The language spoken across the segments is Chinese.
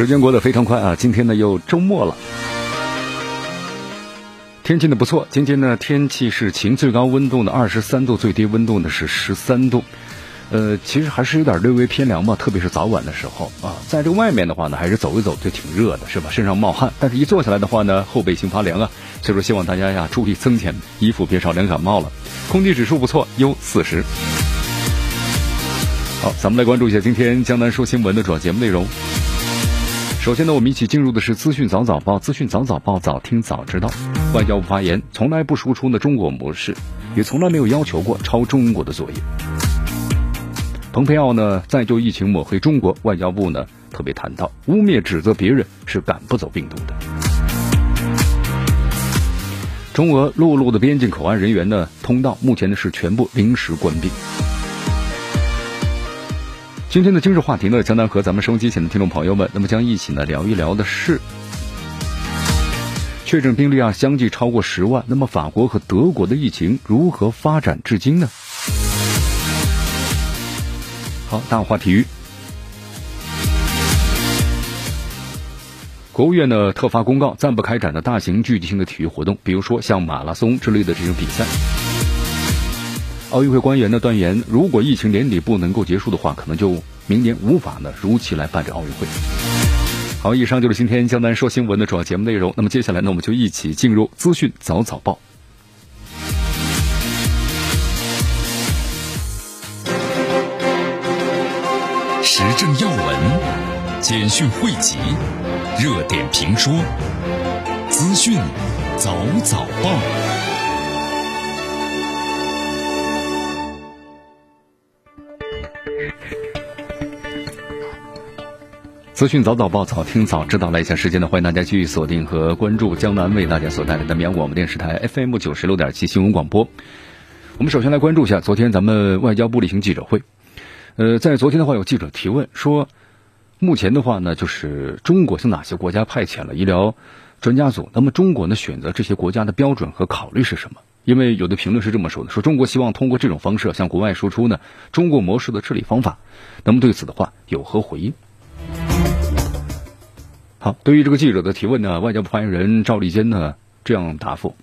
时间过得非常快啊！今天呢又周末了，天气呢不错。今天呢天气是晴，最高温度呢二十三度，最低温度呢是十三度。呃，其实还是有点略微偏凉吧，特别是早晚的时候啊。在这外面的话呢，还是走一走就挺热的，是吧？身上冒汗，但是一坐下来的话呢，后背心发凉啊。所以说，希望大家呀注意增减衣服，别少凉感冒了。空气指数不错，优四十。好，咱们来关注一下今天江南说新闻的主要节目内容。首先呢，我们一起进入的是资讯早早报。资讯早早报，早听早知道。外交部发言，从来不输出呢中国模式，也从来没有要求过抄中国的作业。蓬佩奥呢再就疫情抹黑中国，外交部呢特别谈到，污蔑指责别人是赶不走病毒的。中俄陆路的边境口岸人员呢通道目前呢是全部临时关闭。今天的今日话题呢，江南和咱们收机前的听众朋友们，那么将一起呢聊一聊的是确诊病例啊，相继超过十万。那么法国和德国的疫情如何发展至今呢？好，大话体育，国务院呢特发公告，暂不开展的大型聚集性的体育活动，比如说像马拉松之类的这种比赛。奥运会官员呢断言，如果疫情年底不能够结束的话，可能就明年无法呢如期来办这奥运会。好，以上就是今天江南说新闻的主要节目内容。那么接下来呢，我们就一起进入资讯早早报。时政要闻、简讯汇集、热点评说、资讯早早报。资讯早早报，早听早知道。来一下时间呢，欢迎大家继续锁定和关注江南为大家所带来的绵阳广播电视台 FM 九十六点七新闻广播。我们首先来关注一下昨天咱们外交部例行记者会。呃，在昨天的话，有记者提问说，目前的话呢，就是中国向哪些国家派遣了医疗专家组？那么中国呢，选择这些国家的标准和考虑是什么？因为有的评论是这么说的：说中国希望通过这种方式向国外输出呢中国模式的治理方法。那么对此的话有何回应？好，对于这个记者的提问呢，外交部发言人赵立坚呢这样答复：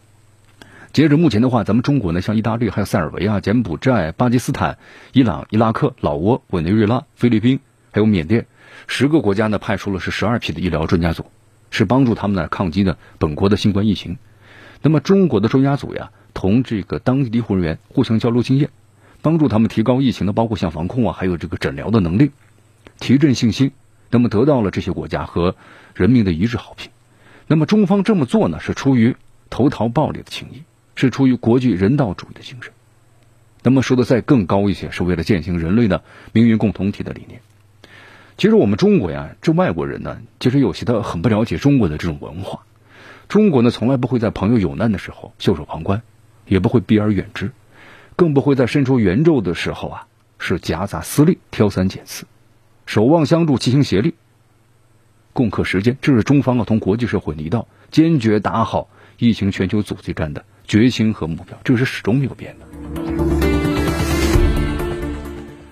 截止目前的话，咱们中国呢，像意大利、还有塞尔维亚、柬埔寨、巴基斯坦、伊朗、伊拉克、老挝、委内瑞拉、菲律宾，还有缅甸十个国家呢，派出了是十二批的医疗专家组，是帮助他们呢抗击呢本国的新冠疫情。那么中国的专家组呀，同这个当地医护人员互相交流经验，帮助他们提高疫情的，包括像防控啊，还有这个诊疗的能力，提振信心。那么得到了这些国家和人民的一致好评。那么中方这么做呢，是出于投桃报李的情谊，是出于国际人道主义的精神。那么说的再更高一些，是为了践行人类的命运共同体的理念。其实我们中国呀，这外国人呢，其实有些他很不了解中国的这种文化。中国呢，从来不会在朋友有难的时候袖手旁观，也不会避而远之，更不会在伸出援助的时候啊，是夹杂私利、挑三拣四。守望相助，齐心协力，共克时艰，这是中方啊同国际社会一道坚决打好疫情全球阻击战的决心和目标，这个是始终没有变的。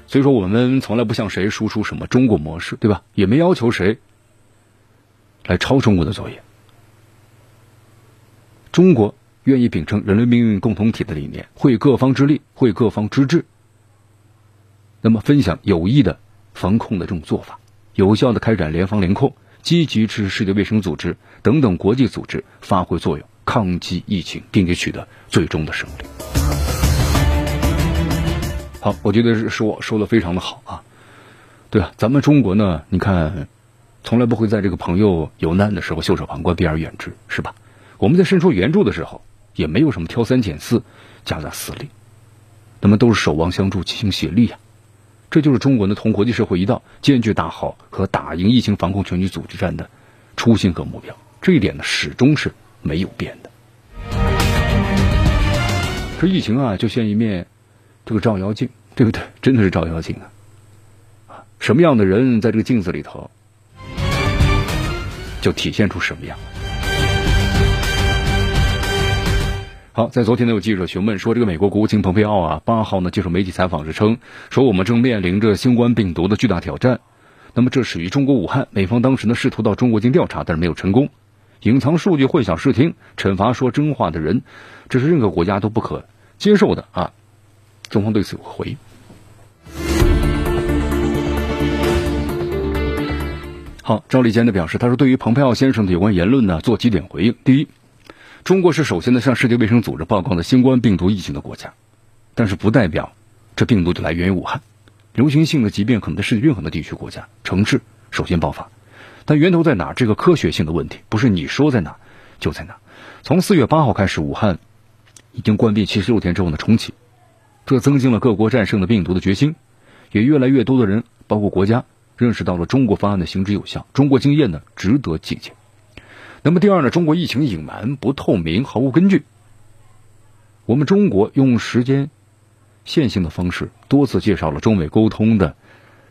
所以说，我们从来不向谁输出什么中国模式，对吧？也没要求谁来抄中国的作业。中国愿意秉承人类命运共同体的理念，会各方之力，会各方之智，那么分享有益的。防控的这种做法，有效的开展联防联控，积极支持世界卫生组织等等国际组织发挥作用，抗击疫情，并且取得最终的胜利。好，我觉得是说说的非常的好啊，对啊，咱们中国呢，你看，从来不会在这个朋友有难的时候袖手旁观、避而远之，是吧？我们在伸出援助的时候，也没有什么挑三拣四、夹杂私利，那么都是守望相助、齐心协力呀。这就是中国呢同国际社会一道，坚决打好和打赢疫情防控全局阻击战的初心和目标。这一点呢，始终是没有变的。这疫情啊，就像一面这个照妖镜，对不对？真的是照妖镜啊！啊，什么样的人在这个镜子里头，就体现出什么样。好，在昨天呢，有记者询问说，这个美国国务卿蓬佩奥啊，八号呢接受媒体采访时称，说我们正面临着新冠病毒的巨大挑战。那么这始于中国武汉，美方当时呢试图到中国进行调查，但是没有成功，隐藏数据、混淆视听、惩罚说真话的人，这是任何国家都不可接受的啊！中方对此有回应。好，赵立坚呢表示，他说对于蓬佩奥先生的有关言论呢，做几点回应。第一。中国是首先的向世界卫生组织报告的新冠病毒疫情的国家，但是不代表这病毒就来源于武汉。流行性的疾病可能在世界任何的地区、国家、城市首先爆发，但源头在哪？这个科学性的问题不是你说在哪就在哪。从四月八号开始，武汉已经关闭七十六天之后呢重启，这增进了各国战胜的病毒的决心，也越来越多的人，包括国家，认识到了中国方案的行之有效，中国经验呢值得借鉴。那么第二呢？中国疫情隐瞒不透明，毫无根据。我们中国用时间线性的方式多次介绍了中美沟通的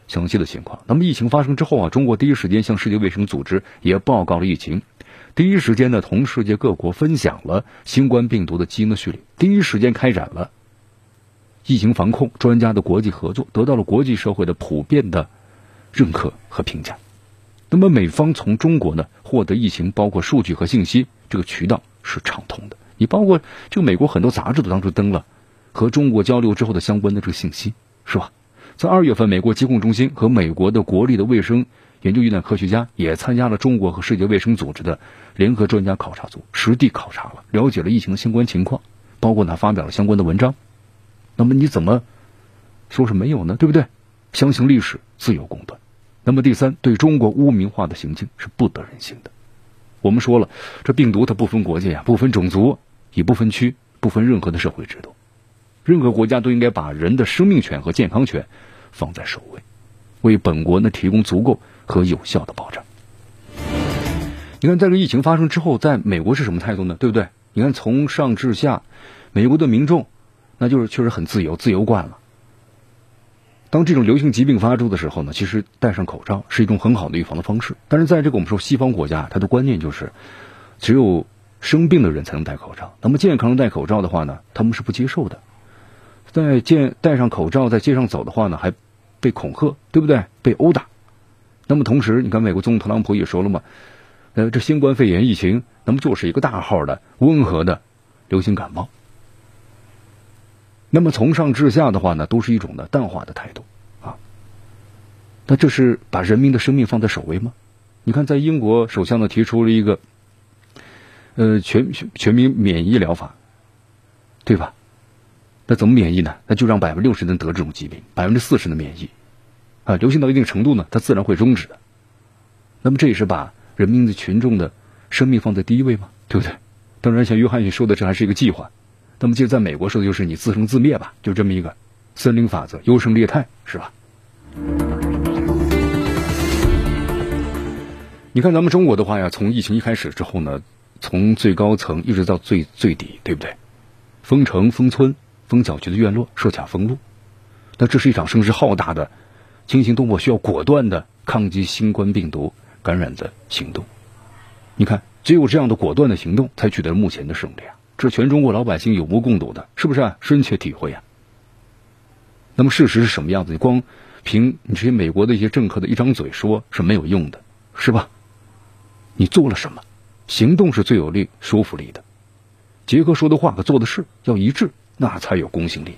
详细的情况。那么疫情发生之后啊，中国第一时间向世界卫生组织也报告了疫情，第一时间呢同世界各国分享了新冠病毒的基因的序列，第一时间开展了疫情防控专家的国际合作，得到了国际社会的普遍的认可和评价。那么美方从中国呢获得疫情包括数据和信息这个渠道是畅通的。你包括这个美国很多杂志都当初登了和中国交流之后的相关的这个信息，是吧？在二月份，美国疾控中心和美国的国立的卫生研究院的科学家也参加了中国和世界卫生组织的联合专家考察组，实地考察了，了解了疫情的相关情况，包括呢发表了相关的文章。那么你怎么说是没有呢？对不对？相信历史，自有公断。那么第三，对中国污名化的行径是不得人心的。我们说了，这病毒它不分国界呀，不分种族，也不分区，不分任何的社会制度。任何国家都应该把人的生命权和健康权放在首位，为本国呢提供足够和有效的保障。你看，在这疫情发生之后，在美国是什么态度呢？对不对？你看，从上至下，美国的民众那就是确实很自由，自由惯了。当这种流行疾病发作的时候呢，其实戴上口罩是一种很好的预防的方式。但是在这个我们说西方国家，它的观念就是，只有生病的人才能戴口罩。那么健康人戴口罩的话呢，他们是不接受的。在见戴上口罩在街上走的话呢，还被恐吓，对不对？被殴打。那么同时，你看美国总统特朗普也说了嘛，呃，这新冠肺炎疫情那么就是一个大号的温和的流行感冒。那么从上至下的话呢，都是一种的淡化的态度啊。那这是把人民的生命放在首位吗？你看，在英国首相呢提出了一个呃全全民免疫疗法，对吧？那怎么免疫呢？那就让百分之六十人得这种疾病，百分之四十的免疫啊，流行到一定程度呢，它自然会终止的。那么这也是把人民的群众的生命放在第一位吗？对不对？当然，像约翰逊说的，这还是一个计划。那么，就在美国说的就是你自生自灭吧，就这么一个森林法则，优胜劣汰，是吧？你看咱们中国的话呀，从疫情一开始之后呢，从最高层一直到最最底，对不对？封城、封村、封小区的院落、设卡封路，那这是一场声势浩大的、惊心动魄、需要果断的抗击新冠病毒感染的行动。你看，只有这样的果断的行动，才取得了目前的胜利啊！这全中国老百姓有目共睹的，是不是啊？深切体会啊。那么事实是什么样子？你光凭你这些美国的一些政客的一张嘴说是没有用的，是吧？你做了什么？行动是最有力说服力的。杰克说的话和做的事要一致，那才有公信力。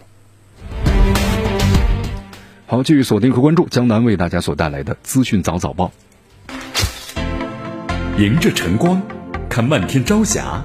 好，继续锁定和关注江南为大家所带来的资讯早早报。迎着晨光，看漫天朝霞。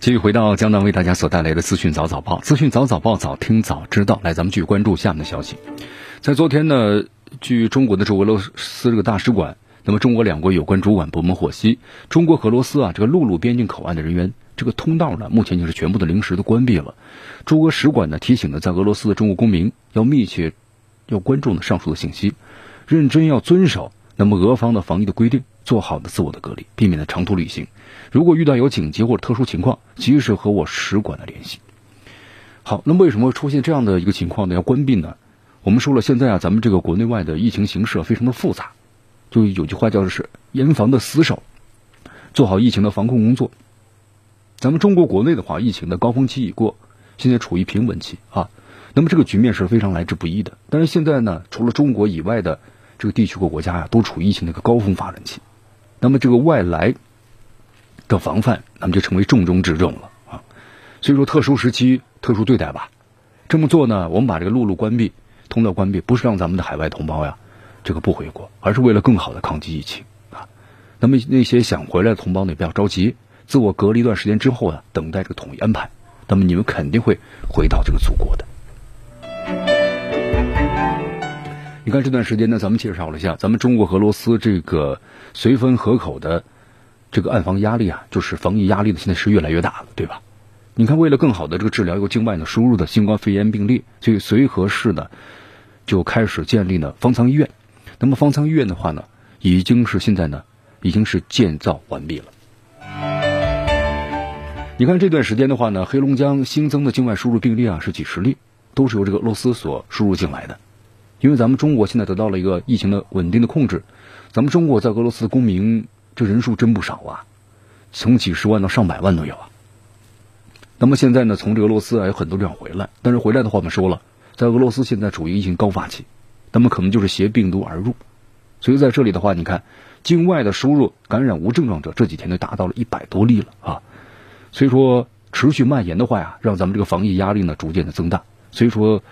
继续回到江南为大家所带来的资讯早早报，资讯早早报，早听早知道。来，咱们继续关注下面的消息。在昨天呢，据中国的驻俄罗斯这个大使馆，那么中国两国有关主管部门获悉，中国俄罗斯啊这个陆路边境口岸的人员这个通道呢，目前就是全部的临时的关闭了。驻俄使馆呢提醒呢，在俄罗斯的中国公民要密切要关注呢上述的信息，认真要遵守那么俄方的防疫的规定。做好的自我的隔离，避免了长途旅行。如果遇到有紧急或者特殊情况，及时和我使馆的联系。好，那么为什么会出现这样的一个情况呢？要关闭呢？我们说了，现在啊，咱们这个国内外的疫情形势非常的复杂，就有句话叫做是严防的死守，做好疫情的防控工作。咱们中国国内的话，疫情的高峰期已过，现在处于平稳期啊。那么这个局面是非常来之不易的。但是现在呢，除了中国以外的这个地区和国家呀，都处于疫情的一个高峰发展期。那么这个外来的防范，那么就成为重中之重了啊。所以说，特殊时期特殊对待吧。这么做呢，我们把这个陆路关闭、通道关闭，不是让咱们的海外同胞呀这个不回国，而是为了更好的抗击疫情啊。那么那些想回来的同胞呢，不要着急，自我隔离一段时间之后呢，等待这个统一安排。那么你们肯定会回到这个祖国的。你看这段时间呢，咱们介绍了一下，咱们中国俄罗斯这个绥芬河口的这个暗防压力啊，就是防疫压力呢，现在是越来越大了，对吧？你看，为了更好的这个治疗由境外呢输入的新冠肺炎病例，所以绥河市呢就开始建立了方舱医院。那么方舱医院的话呢，已经是现在呢已经是建造完毕了。你看这段时间的话呢，黑龙江新增的境外输入病例啊是几十例，都是由这个俄罗斯所输入进来的。因为咱们中国现在得到了一个疫情的稳定的控制，咱们中国在俄罗斯的公民这人数真不少啊，从几十万到上百万都有啊。那么现在呢，从这俄罗斯啊有很多这样回来，但是回来的话我们说了，在俄罗斯现在处于疫情高发期，那么可能就是携病毒而入，所以在这里的话，你看境外的输入感染无症状者这几天都达到了一百多例了啊，所以说持续蔓延的话呀，让咱们这个防疫压力呢逐渐的增大，所以说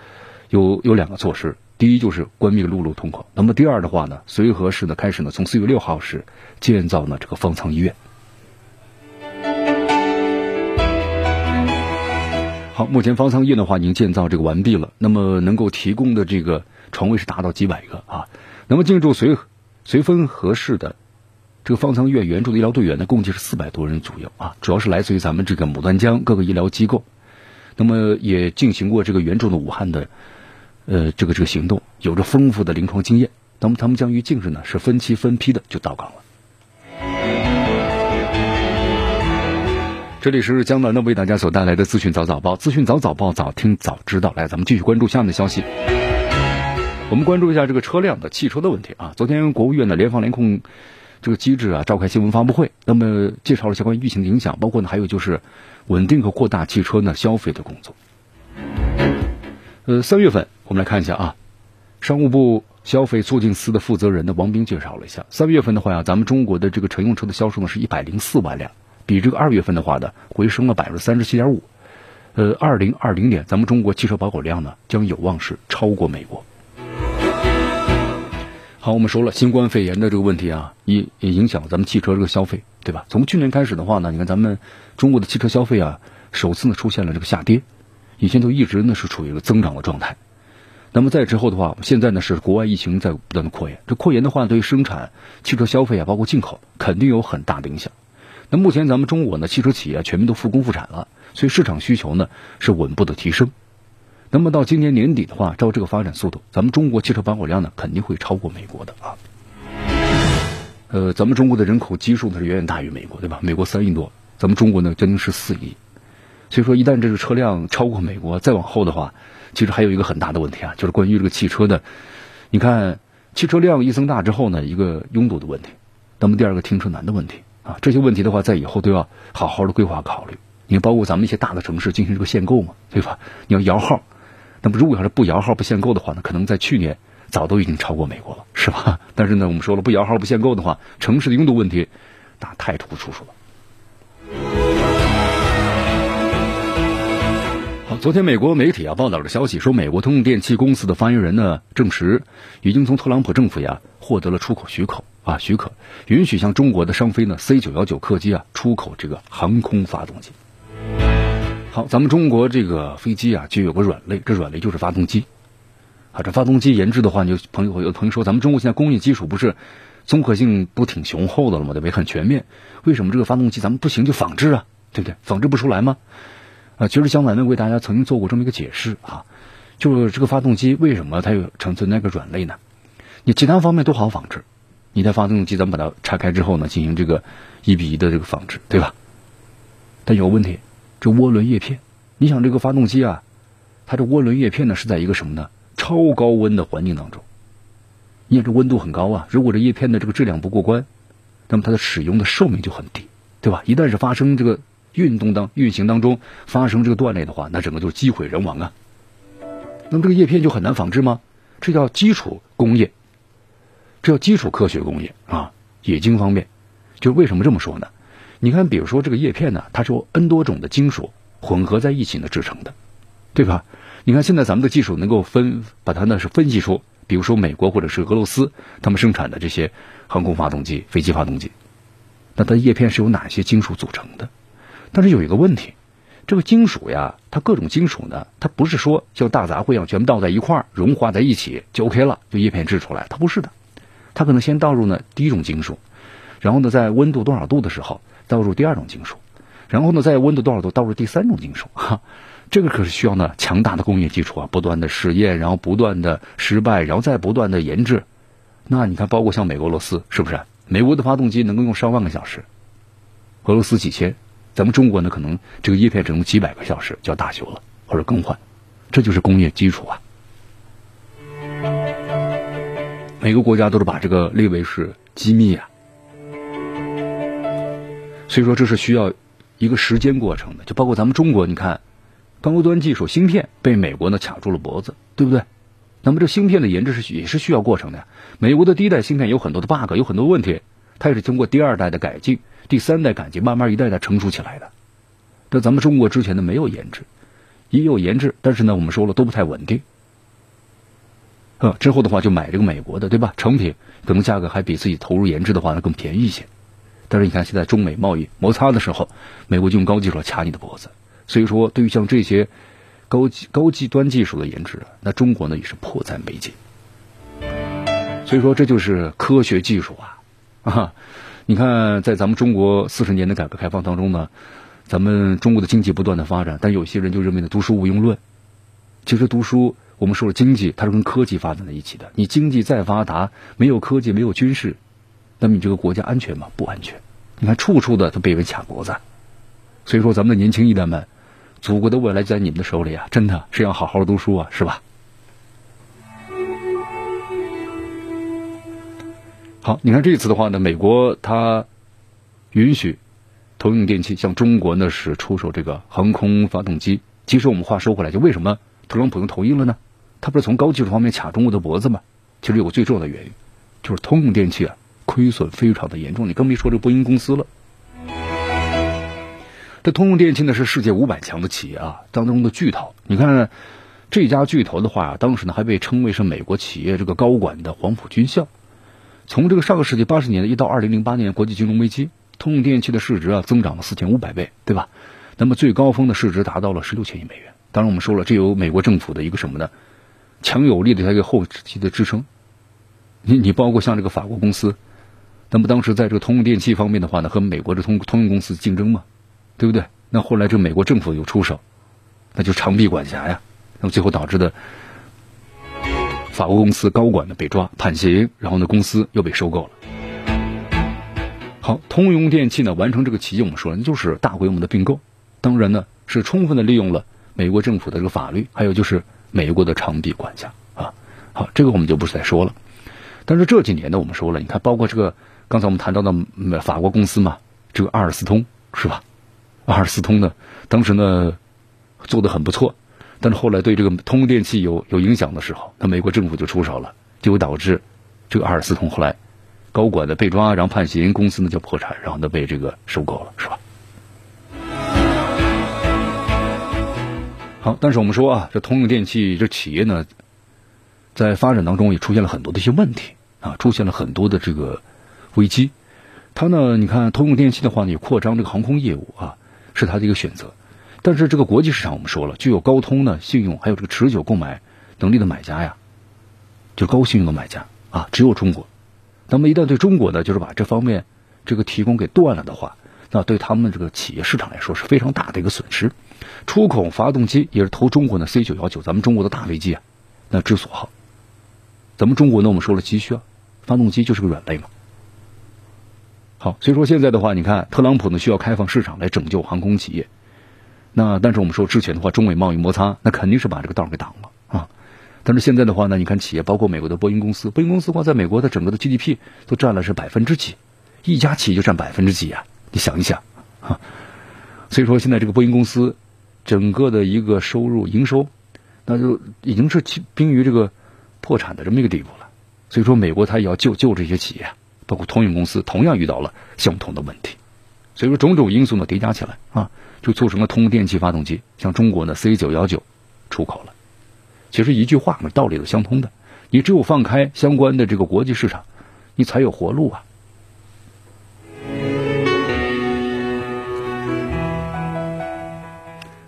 有有两个措施。第一就是关闭陆路通口，那么第二的话呢，绥河市呢开始呢从四月六号时建造呢这个方舱医院。好，目前方舱医院的话已经建造这个完毕了，那么能够提供的这个床位是达到几百个啊。那么进驻绥绥芬河市的这个方舱医院援助的医疗队员呢，共计是四百多人左右啊，主要是来自于咱们这个牡丹江各个医疗机构，那么也进行过这个援助的武汉的。呃，这个这个行动有着丰富的临床经验，那么他们将于近日呢是分期分批的就到岗了。这里是江南的为大家所带来的资讯早早报，资讯早早报早听早知道。来，咱们继续关注下面的消息。我们关注一下这个车辆的汽车的问题啊。昨天国务院的联防联控这个机制啊召开新闻发布会，那么介绍了相关疫情的影响，包括呢还有就是稳定和扩大汽车呢消费的工作。呃，三月份我们来看一下啊，商务部消费促进司的负责人呢王斌介绍了一下，三月份的话呀，咱们中国的这个乘用车的销售呢是一百零四万辆，比这个二月份的话呢回升了百分之三十七点五。呃，二零二零年咱们中国汽车保有量呢将有望是超过美国。好，我们说了新冠肺炎的这个问题啊，也也影响咱们汽车这个消费，对吧？从去年开始的话呢，你看咱们中国的汽车消费啊，首次呢出现了这个下跌。以前都一直呢是处于一个增长的状态，那么再之后的话，现在呢是国外疫情在不断的扩延，这扩延的话对于生产汽车消费啊，包括进口肯定有很大的影响。那目前咱们中国呢汽车企业全面都复工复产了，所以市场需求呢是稳步的提升。那么到今年年底的话，照这个发展速度，咱们中国汽车保有量呢肯定会超过美国的啊。呃，咱们中国的人口基数呢是远远大于美国，对吧？美国三亿多，咱们中国呢将近是四亿。所以说，一旦这个车辆超过美国，再往后的话，其实还有一个很大的问题啊，就是关于这个汽车的。你看，汽车量一增大之后呢，一个拥堵的问题，那么第二个停车难的问题啊，这些问题的话，在以后都要好好的规划考虑。你，包括咱们一些大的城市进行这个限购嘛，对吧？你要摇号，那么如果要是不摇号不限购的话呢，可能在去年早都已经超过美国了，是吧？但是呢，我们说了，不摇号不限购的话，城市的拥堵问题那太突出了。昨天，美国媒体啊报道了消息，说美国通用电气公司的发言人呢证实，已经从特朗普政府呀获得了出口许可啊许可，允许向中国的商飞呢 C 九幺九客机啊出口这个航空发动机。好，咱们中国这个飞机啊，就有个软肋，这软肋就是发动机。啊，这发动机研制的话，就朋友有朋友说，咱们中国现在工业基础不是综合性不挺雄厚的了吗？对不对？很全面，为什么这个发动机咱们不行就仿制啊？对不对？仿制不出来吗？啊，其实江南呢为大家曾经做过这么一个解释啊，就是这个发动机为什么它有存在那个软肋呢？你其他方面都好仿制，你的发动机咱们把它拆开之后呢，进行这个一比一的这个仿制，对吧？但有问题，这涡轮叶片，你想这个发动机啊，它这涡轮叶片呢是在一个什么呢？超高温的环境当中，你看这温度很高啊，如果这叶片的这个质量不过关，那么它的使用的寿命就很低，对吧？一旦是发生这个运动当运行当中发生这个断裂的话，那整个就是机毁人亡啊。那么这个叶片就很难仿制吗？这叫基础工业，这叫基础科学工业啊。冶金方面，就为什么这么说呢？你看，比如说这个叶片呢，它是由 N 多种的金属混合在一起呢制成的，对吧？你看，现在咱们的技术能够分把它呢是分析出，比如说美国或者是俄罗斯他们生产的这些航空发动机、飞机发动机，那它叶片是由哪些金属组成的？但是有一个问题，这个金属呀，它各种金属呢，它不是说像大杂烩一样全部倒在一块儿融化在一起就 OK 了，就叶片制出来，它不是的，它可能先倒入呢第一种金属，然后呢在温度多少度的时候倒入第二种金属，然后呢在温度多少度倒入第三种金属，哈。这个可是需要呢强大的工业基础啊，不断的试验，然后不断的失败，然后再不断的研制。那你看，包括像美国、俄罗斯，是不是？美国的发动机能够用上万个小时，俄罗斯几千，咱们中国呢，可能这个叶片只用几百个小时就要大修了或者更换，这就是工业基础啊。每个国家都是把这个列为是机密啊，所以说这是需要一个时间过程的，就包括咱们中国，你看。高端技术芯片被美国呢卡住了脖子，对不对？那么这芯片的研制是也是需要过程的。美国的第一代芯片有很多的 bug，有很多问题，它也是经过第二代的改进、第三代改进，慢慢一代代成熟起来的。这咱们中国之前呢没有研制，也有研制，但是呢我们说了都不太稳定。呃，之后的话就买这个美国的，对吧？成品可能价格还比自己投入研制的话呢更便宜一些。但是你看现在中美贸易摩擦的时候，美国就用高技术掐你的脖子。所以说，对于像这些高级高级端技术的研制，那中国呢也是迫在眉睫。所以说，这就是科学技术啊！啊，你看，在咱们中国四十年的改革开放当中呢，咱们中国的经济不断的发展，但有些人就认为呢，读书无用论。其实读书，我们说了，经济它是跟科技发展在一起的。你经济再发达，没有科技，没有军事，那么你这个国家安全吗？不安全。你看，处处的都被人卡脖子。所以说，咱们的年轻一代们。祖国的未来就在你们的手里啊！真的是要好好读书啊，是吧？好，你看这次的话呢，美国它允许通用电气向中国呢是出售这个航空发动机。其实我们话说回来，就为什么特朗普用同意了呢？他不是从高技术方面卡中国的脖子吗？其实有个最重要的原因，就是通用电气啊亏损非常的严重。你更别说这波音公司了。这通用电气呢是世界五百强的企业啊当中的巨头。你看这家巨头的话，当时呢还被称为是美国企业这个高管的黄埔军校。从这个上个世纪八十年代一到二零零八年国际金融危机，通用电气的市值啊增长了四千五百倍，对吧？那么最高峰的市值达到了十六千亿美元。当然我们说了，这有美国政府的一个什么呢？强有力的一个后期的支撑。你你包括像这个法国公司，那么当时在这个通用电气方面的话呢，和美国的通通用公司竞争嘛。对不对？那后来这美国政府又出手，那就长臂管辖呀。那么最后导致的法国公司高管呢被抓判刑，然后呢公司又被收购了。好，通用电气呢完成这个奇迹，我们说那就是大规模的并购。当然呢是充分的利用了美国政府的这个法律，还有就是美国的长臂管辖啊。好，这个我们就不再说了。但是这几年呢，我们说了，你看，包括这个刚才我们谈到的法国公司嘛，这个阿尔斯通是吧？阿尔斯通呢，当时呢做的很不错，但是后来对这个通用电气有有影响的时候，那美国政府就出手了，就会导致这个阿尔斯通后来高管的被抓，然后判刑，公司呢就破产，然后呢被这个收购了，是吧？好，但是我们说啊，这通用电气这企业呢，在发展当中也出现了很多的一些问题啊，出现了很多的这个危机。它呢，你看通用电气的话呢，也扩张这个航空业务啊。是他的一个选择，但是这个国际市场，我们说了，具有高通的信用，还有这个持久购买能力的买家呀，就高信用的买家啊，只有中国。那么一旦对中国呢，就是把这方面这个提供给断了的话，那对他们这个企业市场来说是非常大的一个损失。出口发动机也是投中国的 C 九幺九，咱们中国的大飞机啊，那之所好。咱们中国呢，我们说了急需啊，发动机就是个软肋嘛。好，所以说现在的话，你看特朗普呢需要开放市场来拯救航空企业。那但是我们说之前的话，中美贸易摩擦，那肯定是把这个道给挡了啊。但是现在的话呢，你看企业包括美国的波音公司，波音公司的话在美国的整个的 GDP 都占了是百分之几，一家企业就占百分之几啊？你想一想啊。所以说现在这个波音公司整个的一个收入营收，那就已经是濒于这个破产的这么一个地步了。所以说美国它也要救救这些企业，包括通用公司同样遇到了相同的问题。所以说种种因素呢叠加起来啊。就促成了通电气发动机向中国的 C 九幺九出口了。其实一句话嘛，道理都相通的。你只有放开相关的这个国际市场，你才有活路啊。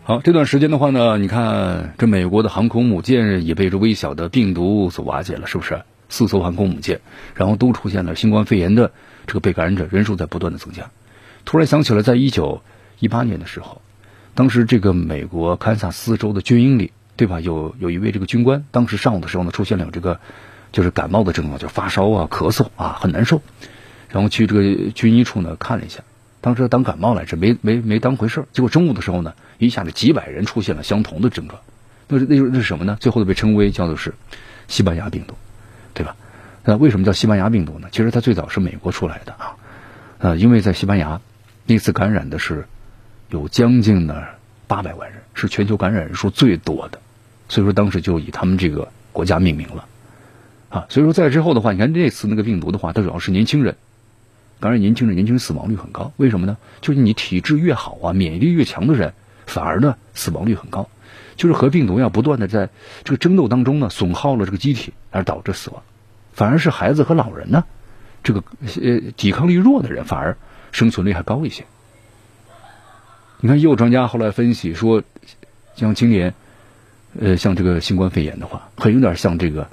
好，这段时间的话呢，你看这美国的航空母舰也被这微小的病毒所瓦解了，是不是？四艘航空母舰，然后都出现了新冠肺炎的这个被感染者人数在不断的增加。突然想起了，在一九。一八年的时候，当时这个美国堪萨斯州的军营里，对吧？有有一位这个军官，当时上午的时候呢，出现了这个就是感冒的症状，就发烧啊、咳嗽啊，很难受。然后去这个军医处呢看了一下，当时当感冒来着，没没没当回事结果中午的时候呢，一下子几百人出现了相同的症状。那那那是什么呢？最后被称为叫做是西班牙病毒，对吧？那为什么叫西班牙病毒呢？其实它最早是美国出来的啊，呃，因为在西班牙那次感染的是。有将近呢八百万人，是全球感染人数最多的，所以说当时就以他们这个国家命名了，啊，所以说在之后的话，你看这次那个病毒的话，它主要是年轻人。感染，年轻人年轻人死亡率很高，为什么呢？就是你体质越好啊，免疫力越强的人，反而呢死亡率很高，就是和病毒要不断的在这个争斗当中呢损耗了这个机体而导致死亡，反而是孩子和老人呢，这个呃抵抗力弱的人反而生存率还高一些。你看，也有专家后来分析说，像今年，呃，像这个新冠肺炎的话，很有点像这个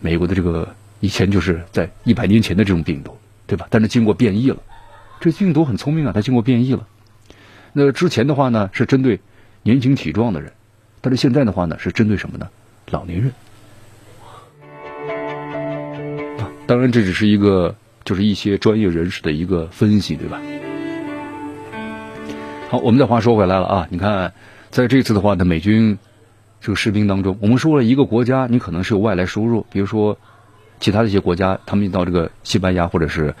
美国的这个以前就是在一百年前的这种病毒，对吧？但是经过变异了，这病毒很聪明啊，它经过变异了。那之前的话呢，是针对年轻体壮的人，但是现在的话呢，是针对什么呢？老年人。当然这只是一个，就是一些专业人士的一个分析，对吧？好，我们再话说回来了啊！你看，在这次的话呢，美军这个士兵当中，我们说了一个国家，你可能是有外来输入，比如说其他的一些国家，他们到这个西班牙或者是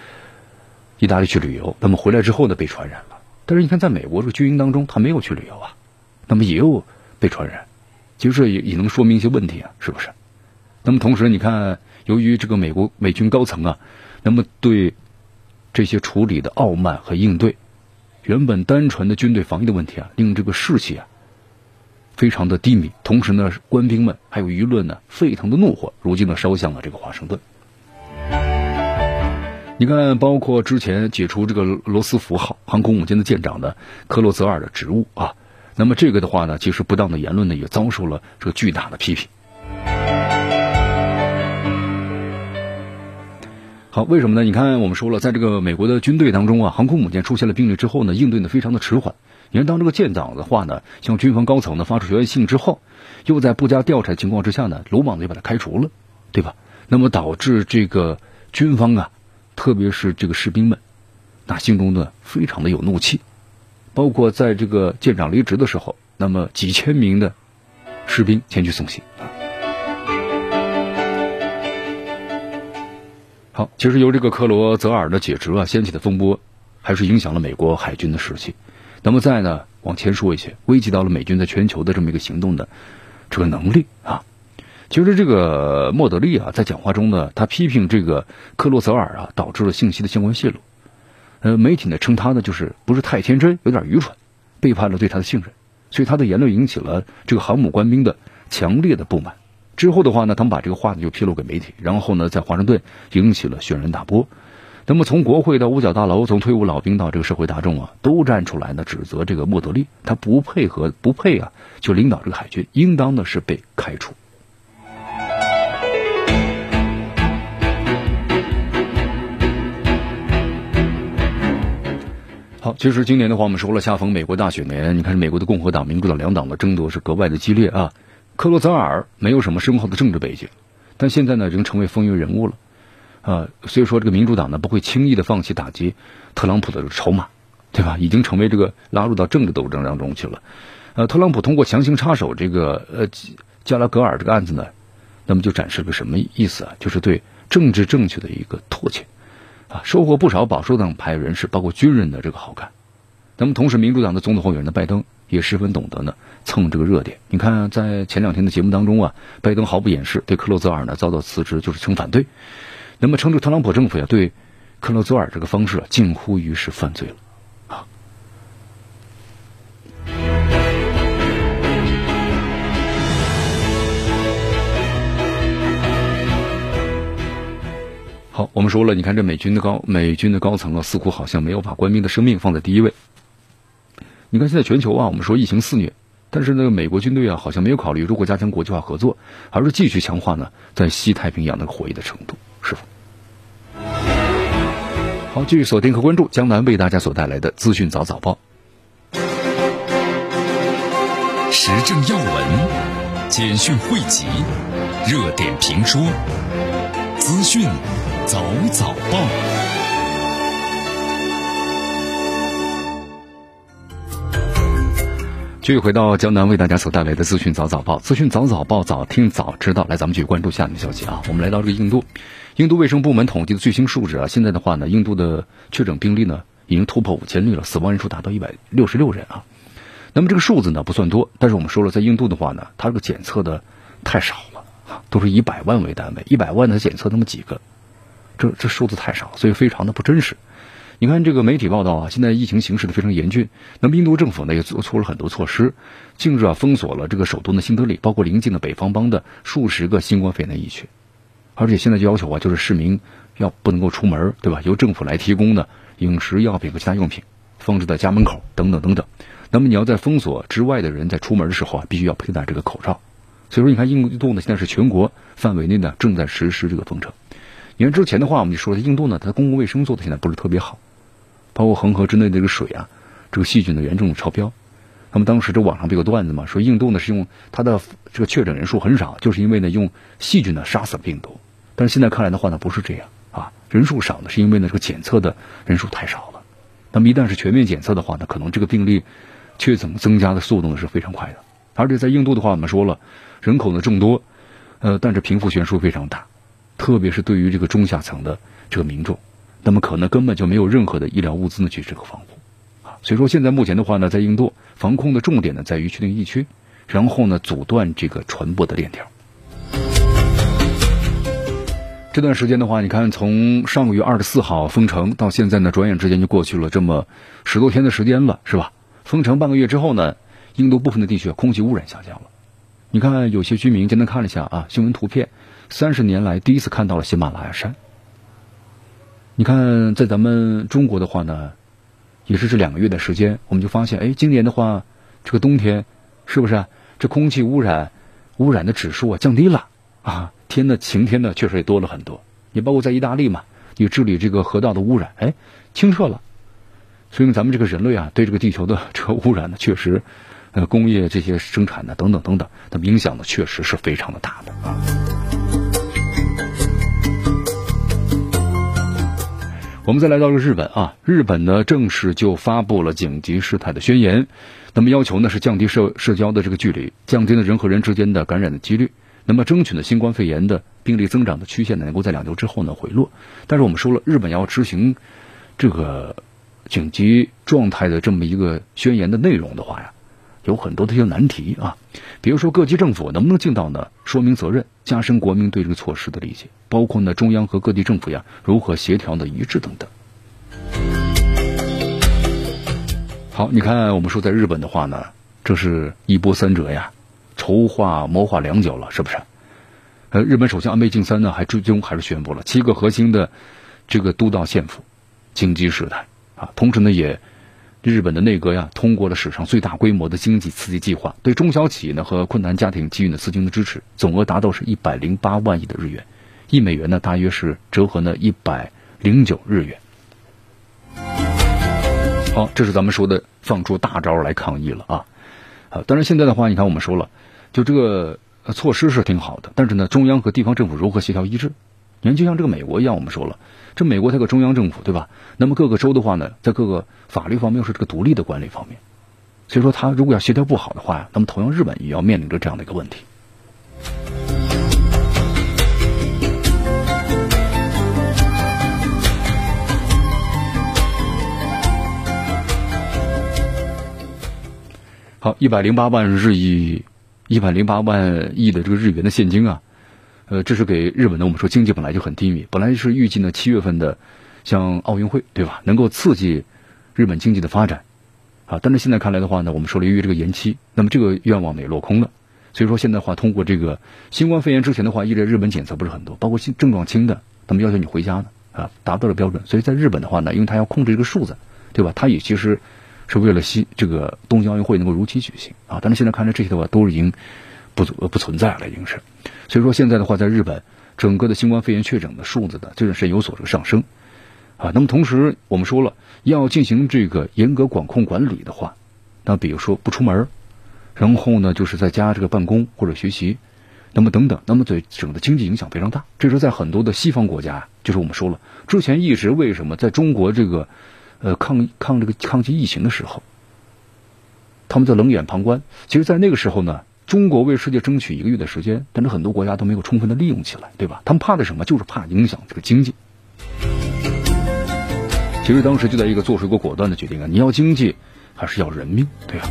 意大利去旅游，那么回来之后呢被传染了。但是你看，在美国这个军营当中，他没有去旅游啊，那么也有被传染，其实也也能说明一些问题啊，是不是？那么同时，你看，由于这个美国美军高层啊，那么对这些处理的傲慢和应对。原本单纯的军队防御的问题啊，令这个士气啊非常的低迷。同时呢，官兵们还有舆论呢，沸腾的怒火，如今呢烧向了这个华盛顿。你看，包括之前解除这个罗斯福号航空母舰的舰长的克洛泽尔的职务啊，那么这个的话呢，其实不当的言论呢，也遭受了这个巨大的批评。好，为什么呢？你看，我们说了，在这个美国的军队当中啊，航空母舰出现了病例之后呢，应对呢非常的迟缓。你看，当这个舰长的话呢，向军方高层呢发出求援信之后，又在不加调查情况之下呢，鲁莽的就把他开除了，对吧？那么导致这个军方啊，特别是这个士兵们，那心中呢非常的有怒气。包括在这个舰长离职的时候，那么几千名的士兵前去送行。好，其实由这个克罗泽尔的解职啊掀起的风波，还是影响了美国海军的士气。那么再呢往前说一些，危及到了美军在全球的这么一个行动的这个能力啊。其实这个莫德利啊在讲话中呢，他批评这个克罗泽尔啊导致了信息的相关泄露。呃，媒体呢称他呢就是不是太天真，有点愚蠢，背叛了对他的信任，所以他的言论引起了这个航母官兵的强烈的不满。之后的话呢，他们把这个话呢就披露给媒体，然后呢，在华盛顿引起了轩然大波。那么从国会到五角大楼，从退伍老兵到这个社会大众啊，都站出来呢，指责这个莫德利，他不配合，不配啊，就领导这个海军，应当呢是被开除。好，其实今年的话，我们说了，恰逢美国大选年，你看美国的共和党、民主党两党的争夺是格外的激烈啊。克洛泽尔没有什么深厚的政治背景，但现在呢，已经成为风云人物了。啊，所以说这个民主党呢不会轻易的放弃打击特朗普的这个筹码，对吧？已经成为这个拉入到政治斗争当中去了。呃，特朗普通过强行插手这个呃加拉格尔这个案子呢，那么就展示了个什么意思啊？就是对政治正确的一个唾弃啊，收获不少保守党派人士包括军人的这个好感。那么同时，民主党的总统候选人拜登也十分懂得呢蹭这个热点。你看，在前两天的节目当中啊，拜登毫不掩饰对克洛泽尔呢遭到辞职就是称反对。那么，称这特朗普政府呀，对克洛泽尔这个方式啊，近乎于是犯罪了。好，我们说了，你看这美军的高美军的高层啊，似乎好像没有把官兵的生命放在第一位。你看现在全球啊，我们说疫情肆虐，但是那个美国军队啊，好像没有考虑如果加强国际化合作，而是继续强化呢在西太平洋那个活跃的程度。是否？好，继续锁定和关注江南为大家所带来的资讯早早报，时政要闻、简讯汇集、热点评说、资讯早早报。继续回到江南为大家所带来的资讯早早报，资讯早早报，早听早知道。来，咱们继续关注下面的消息啊。我们来到这个印度，印度卫生部门统计的最新数值啊，现在的话呢，印度的确诊病例呢已经突破五千例了，死亡人数达到一百六十六人啊。那么这个数字呢不算多，但是我们说了，在印度的话呢，它这个检测的太少了，都是以百万为单位，一百万的检测那么几个，这这数字太少，所以非常的不真实。你看这个媒体报道啊，现在疫情形势的非常严峻。那么印度政府呢也做出了很多措施，近日啊封锁了这个首都的新德里，包括邻近的北方邦的数十个新冠肺炎疫区，而且现在就要求啊，就是市民要不能够出门，对吧？由政府来提供的饮食、药品和其他用品放置在家门口等等等等。那么你要在封锁之外的人在出门的时候啊，必须要佩戴这个口罩。所以说，你看印度呢现在是全国范围内呢正在实施这个封城。你看之前的话，我们就说印度呢，它公共卫生做的现在不是特别好。包括恒河之内的这个水啊，这个细菌的严重超标。那么当时这网上不有段子嘛，说印度呢是用它的这个确诊人数很少，就是因为呢用细菌呢杀死了病毒。但是现在看来的话呢，不是这样啊，人数少呢是因为呢这个检测的人数太少了。那么一旦是全面检测的话呢，可能这个病例确诊增加的速度呢是非常快的。而且在印度的话，我们说了，人口呢众多，呃，但是贫富悬殊非常大，特别是对于这个中下层的这个民众。那么可能根本就没有任何的医疗物资呢去这个防护，啊，所以说现在目前的话呢，在印度防控的重点呢在于确定疫区，然后呢阻断这个传播的链条。这段时间的话，你看从上个月二十四号封城到现在呢，转眼之间就过去了这么十多天的时间了，是吧？封城半个月之后呢，印度部分的地区空气污染下降了。你看有些居民今天看了一下啊新闻图片，三十年来第一次看到了喜马拉雅山。你看，在咱们中国的话呢，也是这两个月的时间，我们就发现，哎，今年的话，这个冬天，是不是啊这空气污染污染的指数啊降低了啊？天的晴天呢，确实也多了很多。你包括在意大利嘛，你治理这个河道的污染，哎，清澈了。所以，咱们这个人类啊，对这个地球的这个污染呢，确实，呃，工业这些生产的等等等等，那么影响呢，确实是非常的大的啊。我们再来到这个日本啊，日本呢正式就发布了紧急事态的宣言，那么要求呢是降低社社交的这个距离，降低了人和人之间的感染的几率，那么争取呢新冠肺炎的病例增长的曲线呢能够在两周之后呢回落。但是我们说了，日本要执行这个紧急状态的这么一个宣言的内容的话呀。有很多的一些难题啊，比如说各级政府能不能尽到呢说明责任，加深国民对这个措施的理解，包括呢中央和各地政府呀如何协调的一致等等。好，你看我们说在日本的话呢，这是一波三折呀，筹划谋划良久了，是不是？呃，日本首相安倍晋三呢还最终还是宣布了七个核心的这个都道县府经济事态啊，同时呢，也日本的内阁呀通过了史上最大规模的经济刺激计划，对中小企业呢和困难家庭给予的资金的支持，总额达到是一百零八万亿的日元，一美元呢大约是折合呢一百零九日元。好，这是咱们说的放出大招来抗议了啊！啊，当然现在的话，你看我们说了，就这个措施是挺好的，但是呢，中央和地方政府如何协调一致？你看，就像这个美国一样，我们说了，这美国它个中央政府对吧？那么各个州的话呢，在各个法律方面又是这个独立的管理方面，所以说它如果要协调不好的话呀，那么同样日本也要面临着这样的一个问题。好，一百零八万日亿，一百零八万亿的这个日元的现金啊，呃，这是给日本的。我们说经济本来就很低迷，本来是预计呢七月份的，像奥运会对吧，能够刺激日本经济的发展啊。但是现在看来的话呢，我们说了由于这个延期，那么这个愿望呢也落空了。所以说现在的话通过这个新冠肺炎之前的话，一直日本检测不是很多，包括症状轻的，他们要求你回家呢啊，达不到了标准。所以在日本的话呢，因为他要控制这个数字，对吧？他也其实。是为了西这个东京奥运会能够如期举行啊，但是现在看来这些的话都已经不不存在了，已经是。所以说现在的话，在日本整个的新冠肺炎确诊的数字的就是有所这个上升啊。那么同时我们说了要进行这个严格管控管理的话，那比如说不出门，然后呢就是在家这个办公或者学习，那么等等，那么对整个经济影响非常大。这是在很多的西方国家，就是我们说了之前一直为什么在中国这个。呃，抗抗这个抗击疫情的时候，他们在冷眼旁观。其实，在那个时候呢，中国为世界争取一个月的时间，但是很多国家都没有充分的利用起来，对吧？他们怕的什么？就是怕影响这个经济。其实当时就在一个做出一个果断的决定啊，你要经济还是要人命，对吧？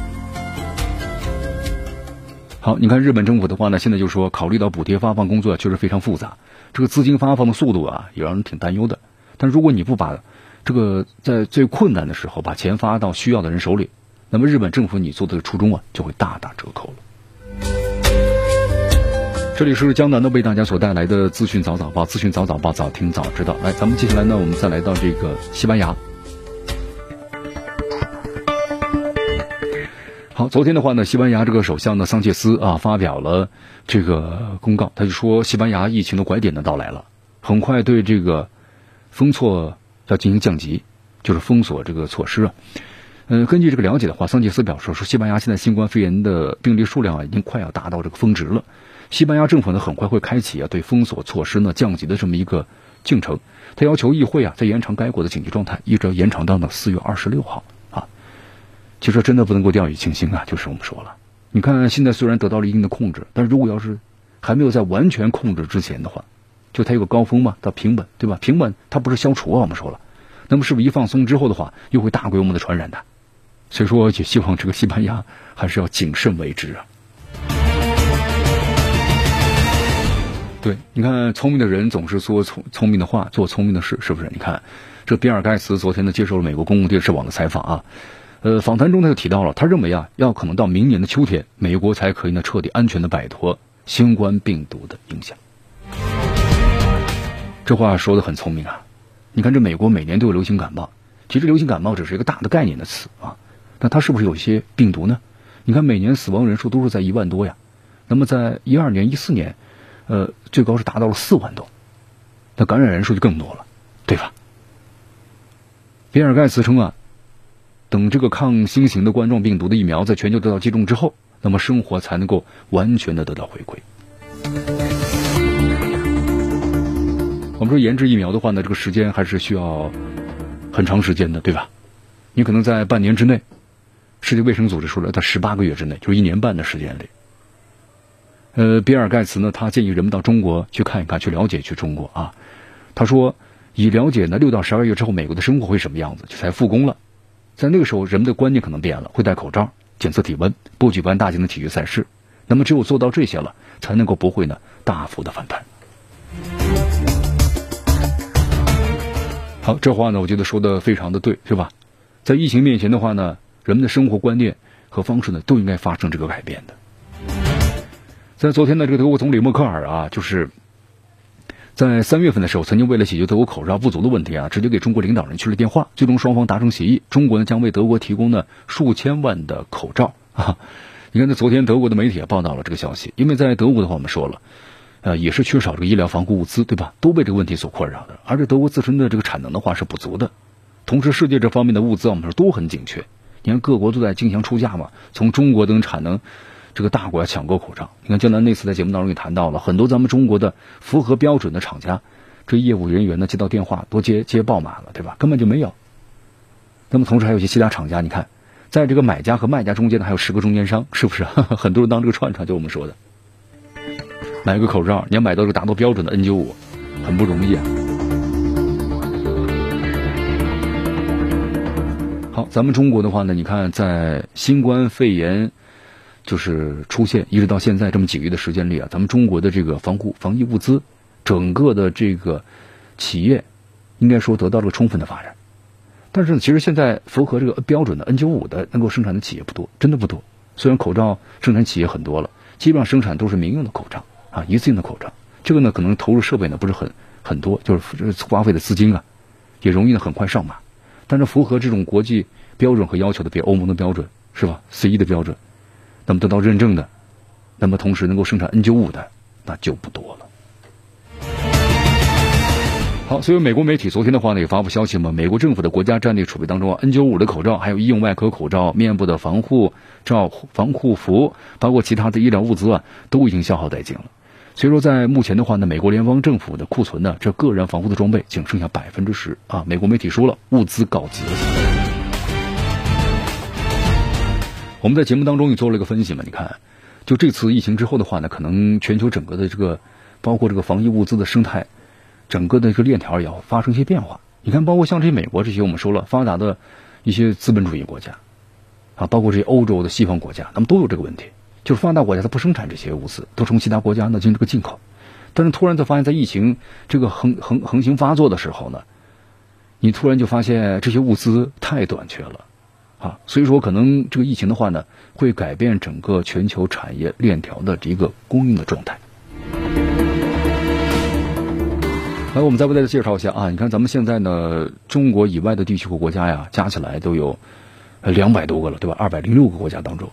好，你看日本政府的话呢，现在就说考虑到补贴发放工作确实非常复杂，这个资金发放的速度啊，也让人挺担忧的。但如果你不把这个在最困难的时候把钱发到需要的人手里，那么日本政府你做的初衷啊就会大打折扣了。这里是江南的为大家所带来的资讯早早报，资讯早早报早听早知道。来，咱们接下来呢，我们再来到这个西班牙。好，昨天的话呢，西班牙这个首相呢桑切斯啊发表了这个公告，他就说西班牙疫情的拐点呢到来了，很快对这个封措。要进行降级，就是封锁这个措施啊。嗯，根据这个了解的话，桑切斯表示说，西班牙现在新冠肺炎的病例数量啊，已经快要达到这个峰值了。西班牙政府呢，很快会开启啊对封锁措施呢降级的这么一个进程。他要求议会啊，再延长该国的紧急状态，一直要延长到呢四月二十六号啊。其实真的不能够掉以轻心啊，就是我们说了，你看现在虽然得到了一定的控制，但如果要是还没有在完全控制之前的话，就它有个高峰嘛，到平稳，对吧？平稳它不是消除啊，我们说了，那么是不是一放松之后的话，又会大规模的传染的？所以说，也希望这个西班牙还是要谨慎为之啊。对，你看，聪明的人总是说聪聪明的话，做聪明的事，是不是？你看，这比尔盖茨昨天呢接受了美国公共电视网的采访啊，呃，访谈中他就提到了，他认为啊，要可能到明年的秋天，美国才可以呢彻底安全的摆脱新冠病毒的影响。这话说的很聪明啊！你看，这美国每年都有流行感冒，其实流行感冒只是一个大的概念的词啊。那它是不是有些病毒呢？你看，每年死亡人数都是在一万多呀。那么，在一二年、一四年，呃，最高是达到了四万多，那感染人数就更多了，对吧？比尔盖茨称啊，等这个抗新型的冠状病毒的疫苗在全球得到接种之后，那么生活才能够完全的得到回归。我们说研制疫苗的话呢，这个时间还是需要很长时间的，对吧？你可能在半年之内，世界卫生组织说了，在十八个月之内，就是一年半的时间里。呃，比尔盖茨呢，他建议人们到中国去看一看，去了解去中国啊。他说，以了解呢六到十二月之后美国的生活会什么样子，才复工了。在那个时候，人们的观念可能变了，会戴口罩、检测体温，不举办大型的体育赛事。那么，只有做到这些了，才能够不会呢大幅的反弹。好，这话呢，我觉得说的非常的对，是吧？在疫情面前的话呢，人们的生活观念和方式呢，都应该发生这个改变的。在昨天的这个德国总理默克尔啊，就是在三月份的时候，曾经为了解决德国口罩不足的问题啊，直接给中国领导人去了电话。最终双方达成协议，中国呢将为德国提供呢数千万的口罩啊。你看，在昨天德国的媒体也报道了这个消息，因为在德国的话，我们说了，呃，也是缺少这个医疗防护物资，对吧？都被这个问题所困扰的。而且德国自身的这个产能的话是不足的，同时世界这方面的物资我们说都很紧缺。你看各国都在竞相出价嘛，从中国等产能。这个大国要抢购口罩，你看江南那次在节目当中也谈到了很多咱们中国的符合标准的厂家，这业务人员呢接到电话都接接爆满了，对吧？根本就没有。那么同时还有一些其他厂家，你看，在这个买家和卖家中间呢还有十个中间商，是不是？很多人当这个串串，就我们说的，买个口罩你要买到这个达到标准的 N 九五，很不容易啊。好，咱们中国的话呢，你看在新冠肺炎。就是出现一直到现在这么几个月的时间里啊，咱们中国的这个防护防疫物资，整个的这个企业应该说得到了充分的发展。但是其实现在符合这个标准的 N95 的能够生产的企业不多，真的不多。虽然口罩生产企业很多了，基本上生产都是民用的口罩啊，一次性的口罩。这个呢，可能投入设备呢不是很很多，就是花费的资金啊，也容易呢很快上马。但是符合这种国际标准和要求的，比如欧盟的标准是吧？C 的标准。那么得到认证的，那么同时能够生产 N95 的，那就不多了。好，所以美国媒体昨天的话呢也发布消息嘛，美国政府的国家战略储备当中啊，N95 的口罩、还有医用外科口罩、面部的防护罩、防护服，包括其他的医疗物资啊，都已经消耗殆尽了。所以说，在目前的话呢，美国联邦政府的库存呢，这个人防护的装备仅剩下百分之十啊。美国媒体说了，物资告急了我们在节目当中也做了一个分析嘛，你看，就这次疫情之后的话呢，可能全球整个的这个，包括这个防疫物资的生态，整个的这个链条也要发生一些变化。你看，包括像这些美国这些我们说了发达的一些资本主义国家，啊，包括这些欧洲的西方国家，他们都有这个问题，就是发达国家它不生产这些物资，都从其他国家呢进行这个进口，但是突然就发现，在疫情这个横横横行发作的时候呢，你突然就发现这些物资太短缺了。啊，所以说可能这个疫情的话呢，会改变整个全球产业链条的这个供应的状态。来，我们再为大家介绍一下啊，你看咱们现在呢，中国以外的地区和国家呀，加起来都有两百多个了，对吧？二百零六个国家当中，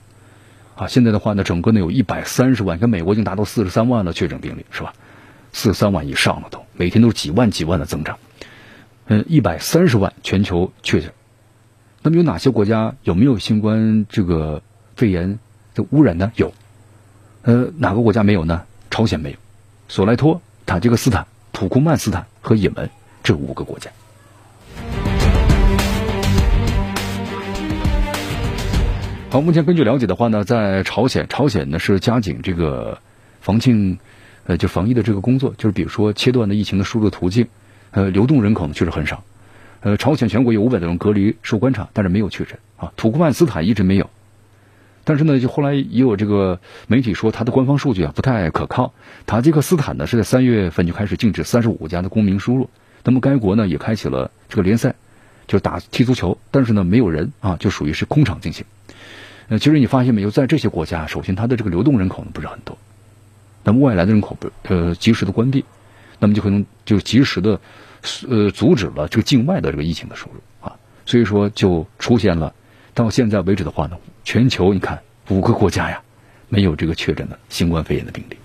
啊，现在的话呢，整个呢有一百三十万，跟美国已经达到四十三万了确诊病例，是吧？四十三万以上了都，每天都是几万几万的增长。嗯，一百三十万全球确诊。那么有哪些国家有没有新冠这个肺炎的污染呢？有，呃，哪个国家没有呢？朝鲜没有，索莱托、塔吉克斯坦、土库曼斯坦和也门这五个国家。好，目前根据了解的话呢，在朝鲜，朝鲜呢是加紧这个防庆，呃，就防疫的这个工作，就是比如说切断的疫情的输入途径，呃，流动人口呢确实很少。呃，朝鲜全国有五百多人隔离受观察，但是没有确诊啊。土库曼斯坦一直没有，但是呢，就后来也有这个媒体说，它的官方数据啊不太可靠。塔吉克斯坦呢是在三月份就开始禁止三十五家的公民输入，那么该国呢也开启了这个联赛，就打踢足球，但是呢没有人啊，就属于是空场进行。呃，其实你发现没有，在这些国家，首先它的这个流动人口呢不是很多，那么外来的人口不呃及时的关闭，那么就可能就及时的。呃，阻止了这个境外的这个疫情的输入啊，所以说就出现了，到现在为止的话呢，全球你看五个国家呀，没有这个确诊的新冠肺炎的病例。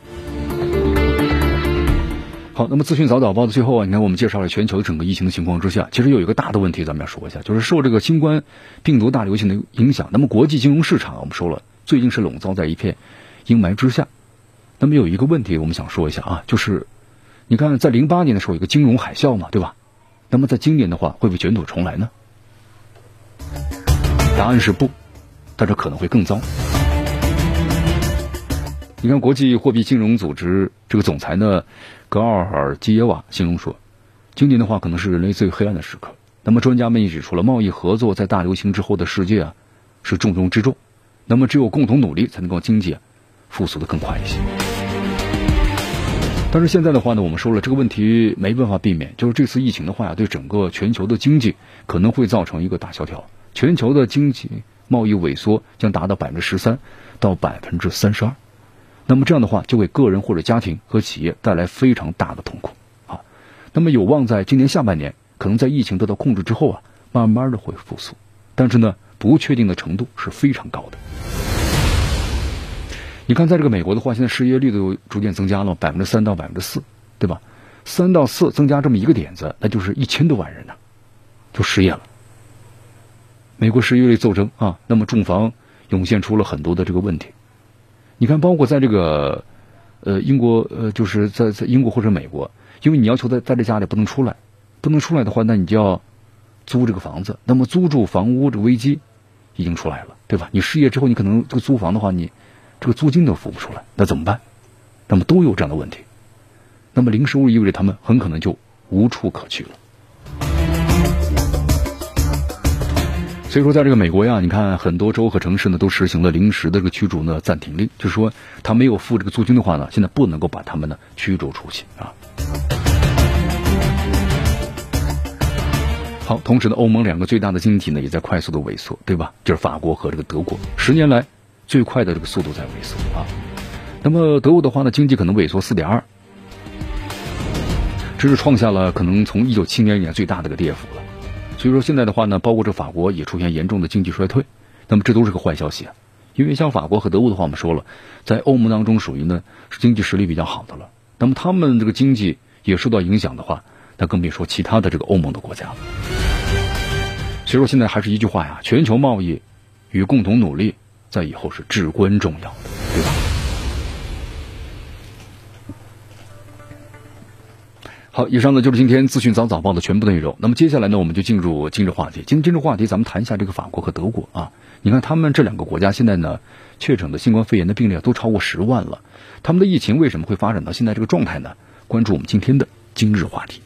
好，那么资讯早早报的最后啊，你看我们介绍了全球整个疫情的情况之下，其实有一个大的问题咱们要说一下，就是受这个新冠病毒大流行的影响，那么国际金融市场我们说了，最近是笼罩在一片阴霾之下。那么有一个问题我们想说一下啊，就是。你看，在零八年的时候有个金融海啸嘛，对吧？那么在今年的话，会不会卷土重来呢？答案是不，但是可能会更糟。你看，国际货币金融组织这个总裁呢，格奥尔基耶瓦形容说，今年的话可能是人类最黑暗的时刻。那么专家们也指出了，贸易合作在大流行之后的世界啊，是重中之重。那么只有共同努力，才能够经济复苏的更快一些。但是现在的话呢，我们说了这个问题没办法避免，就是这次疫情的话呀，对整个全球的经济可能会造成一个大萧条，全球的经济贸易萎缩将达到百分之十三到百分之三十二，那么这样的话就给个人或者家庭和企业带来非常大的痛苦啊。那么有望在今年下半年，可能在疫情得到控制之后啊，慢慢的会复苏。但是呢，不确定的程度是非常高的。你看，在这个美国的话，现在失业率都逐渐增加了百分之三到百分之四，对吧？三到四增加这么一个点子，那就是一千多万人呢，就失业了。美国失业率骤增啊，那么住房涌现出了很多的这个问题。你看，包括在这个呃英国呃，就是在在英国或者美国，因为你要求在在这家里不能出来，不能出来的话，那你就要租这个房子。那么租住房屋这个危机已经出来了，对吧？你失业之后，你可能这个租房的话，你这个租金都付不出来，那怎么办？那么都有这样的问题。那么零收入意味着他们很可能就无处可去了。所以说，在这个美国呀，你看很多州和城市呢都实行了临时的这个驱逐呢暂停令，就是说他没有付这个租金的话呢，现在不能够把他们呢驱逐出去啊。好，同时呢，欧盟两个最大的经济体呢也在快速的萎缩，对吧？就是法国和这个德国，十年来最快的这个速度在萎缩啊。那么德国的话呢，经济可能萎缩四点二，这是创下了可能从一九七年以来最大的一个跌幅了。所以说现在的话呢，包括这法国也出现严重的经济衰退，那么这都是个坏消息。因为像法国和德国的话，我们说了，在欧盟当中属于呢是经济实力比较好的了。那么他们这个经济也受到影响的话，那更别说其他的这个欧盟的国家了。所以说现在还是一句话呀，全球贸易与共同努力在以后是至关重要的，对吧？好，以上呢就是今天资讯早早报的全部内容。那么接下来呢，我们就进入今日话题。今今日话题，咱们谈一下这个法国和德国啊。你看他们这两个国家现在呢，确诊的新冠肺炎的病例都超过十万了。他们的疫情为什么会发展到现在这个状态呢？关注我们今天的今日话题。